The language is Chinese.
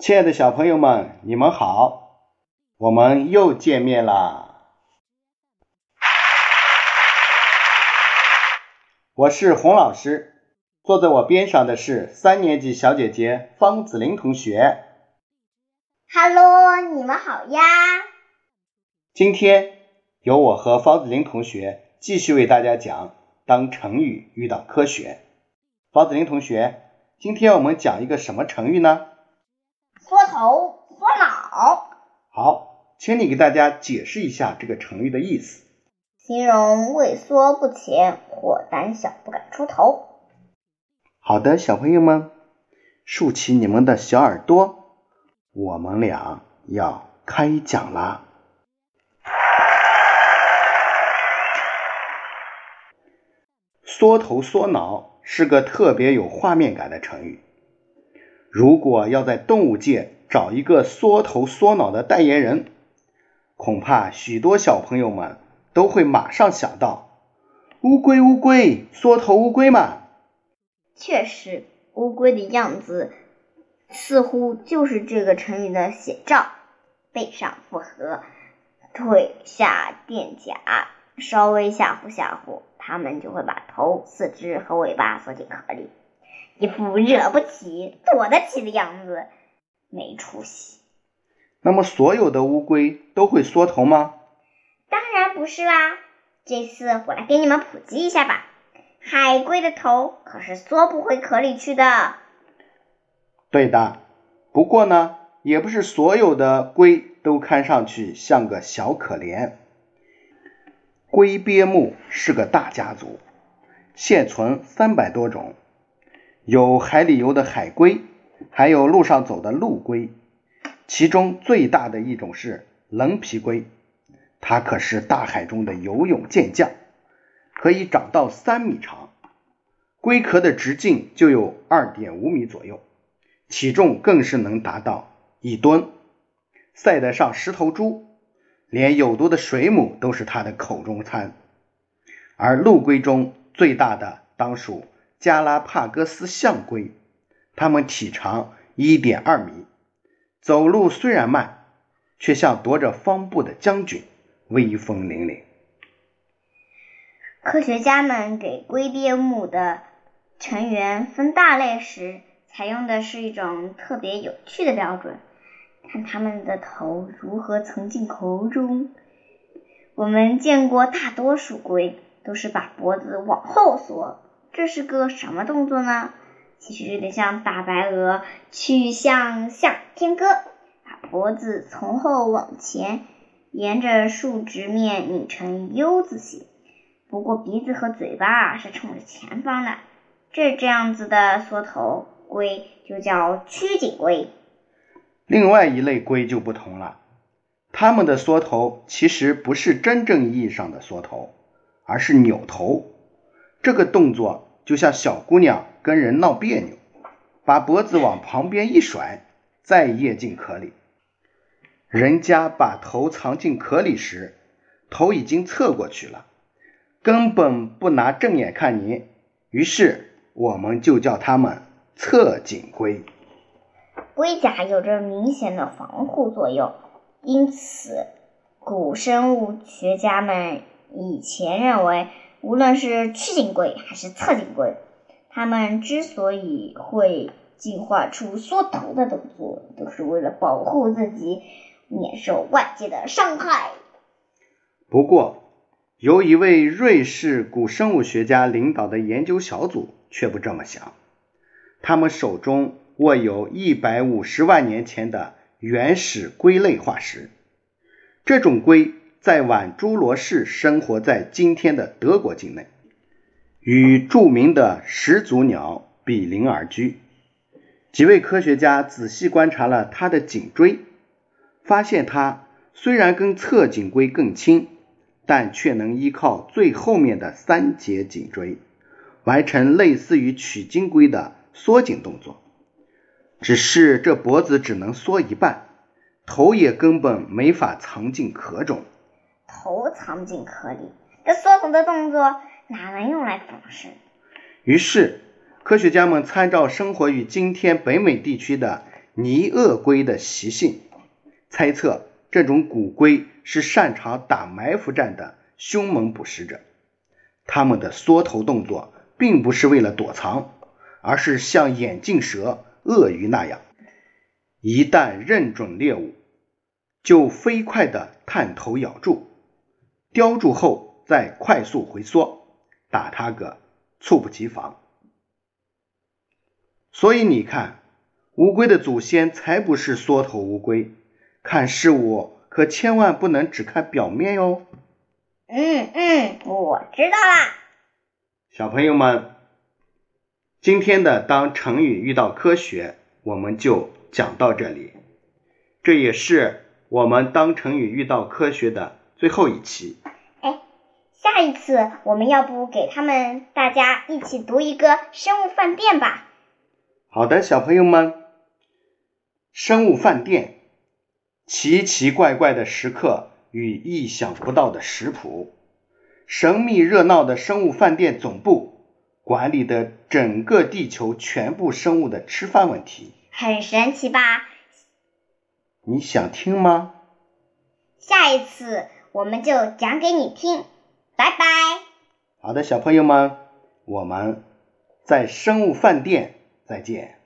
亲爱的小朋友们，你们好，我们又见面啦！我是洪老师，坐在我边上的是三年级小姐姐方子玲同学。Hello，你们好呀！今天由我和方子玲同学继续为大家讲当成语遇到科学。方子玲同学，今天我们讲一个什么成语呢？缩头缩脑。好，请你给大家解释一下这个成语的意思。形容畏缩不前或胆小不敢出头。好的，小朋友们，竖起你们的小耳朵，我们俩要开讲啦。缩头缩脑是个特别有画面感的成语。如果要在动物界找一个缩头缩脑的代言人，恐怕许多小朋友们都会马上想到乌龟，乌龟，缩头乌龟嘛。确实，乌龟的样子似乎就是这个成语的写照：背上复合，腿下垫甲，稍微吓唬吓唬，它们就会把头、四肢和尾巴缩进壳里。一副惹不起、躲得起的样子，没出息。那么，所有的乌龟都会缩头吗？当然不是啦。这次我来给你们普及一下吧。海龟的头可是缩不回壳里去的。对的。不过呢，也不是所有的龟都看上去像个小可怜。龟鳖目是个大家族，现存三百多种。有海里游的海龟，还有路上走的陆龟，其中最大的一种是棱皮龟，它可是大海中的游泳健将，可以长到三米长，龟壳的直径就有二点五米左右，体重更是能达到一吨，赛得上十头猪，连有毒的水母都是它的口中餐。而陆龟中最大的当属。加拉帕戈斯象龟，它们体长一点二米，走路虽然慢，却像夺着方步的将军，威风凛凛。科学家们给龟鳖目的成员分大类时，采用的是一种特别有趣的标准，看它们的头如何藏进口中。我们见过大多数龟都是把脖子往后缩。这是个什么动作呢？其实有点像大白鹅曲项向天歌，把脖子从后往前，沿着竖直面拧成 U 字形。不过鼻子和嘴巴是冲着前方的。这这样子的缩头龟就叫曲颈龟。另外一类龟就不同了，它们的缩头其实不是真正意义上的缩头，而是扭头。这个动作。就像小姑娘跟人闹别扭，把脖子往旁边一甩，再掖进壳里。人家把头藏进壳里时，头已经侧过去了，根本不拿正眼看你。于是我们就叫它们侧颈龟。龟甲有着明显的防护作用，因此古生物学家们以前认为。无论是曲颈龟还是侧颈龟，它们之所以会进化出缩头的动作，都是为了保护自己免受外界的伤害。不过，由一位瑞士古生物学家领导的研究小组却不这么想。他们手中握有一百五十万年前的原始龟类化石，这种龟。在晚侏罗世生活在今天的德国境内，与著名的始祖鸟比邻而居。几位科学家仔细观察了它的颈椎，发现它虽然跟侧颈龟更轻，但却能依靠最后面的三节颈椎，完成类似于取经龟的缩颈动作。只是这脖子只能缩一半，头也根本没法藏进壳中。头藏进壳里，这缩头的动作哪能用来防身？于是，科学家们参照生活于今天北美地区的泥鳄龟的习性，猜测这种古龟是擅长打埋伏战的凶猛捕食者。它们的缩头动作并不是为了躲藏，而是像眼镜蛇、鳄鱼那样，一旦认准猎物，就飞快地探头咬住，叼住后再快速回缩，打他个猝不及防。所以你看，乌龟的祖先才不是缩头乌龟，看事物可千万不能只看表面哟。嗯嗯，我知道啦。小朋友们，今天的当成语遇到科学，我们就讲到这里。这也是我们当成语遇到科学的最后一期。哎，下一次我们要不给他们大家一起读一个生物饭店吧？好的，小朋友们，生物饭店，奇奇怪怪的食客。与意想不到的食谱，神秘热闹的生物饭店总部管理的整个地球全部生物的吃饭问题，很神奇吧？你想听吗？下一次我们就讲给你听，拜拜。好的，小朋友们，我们在生物饭店再见。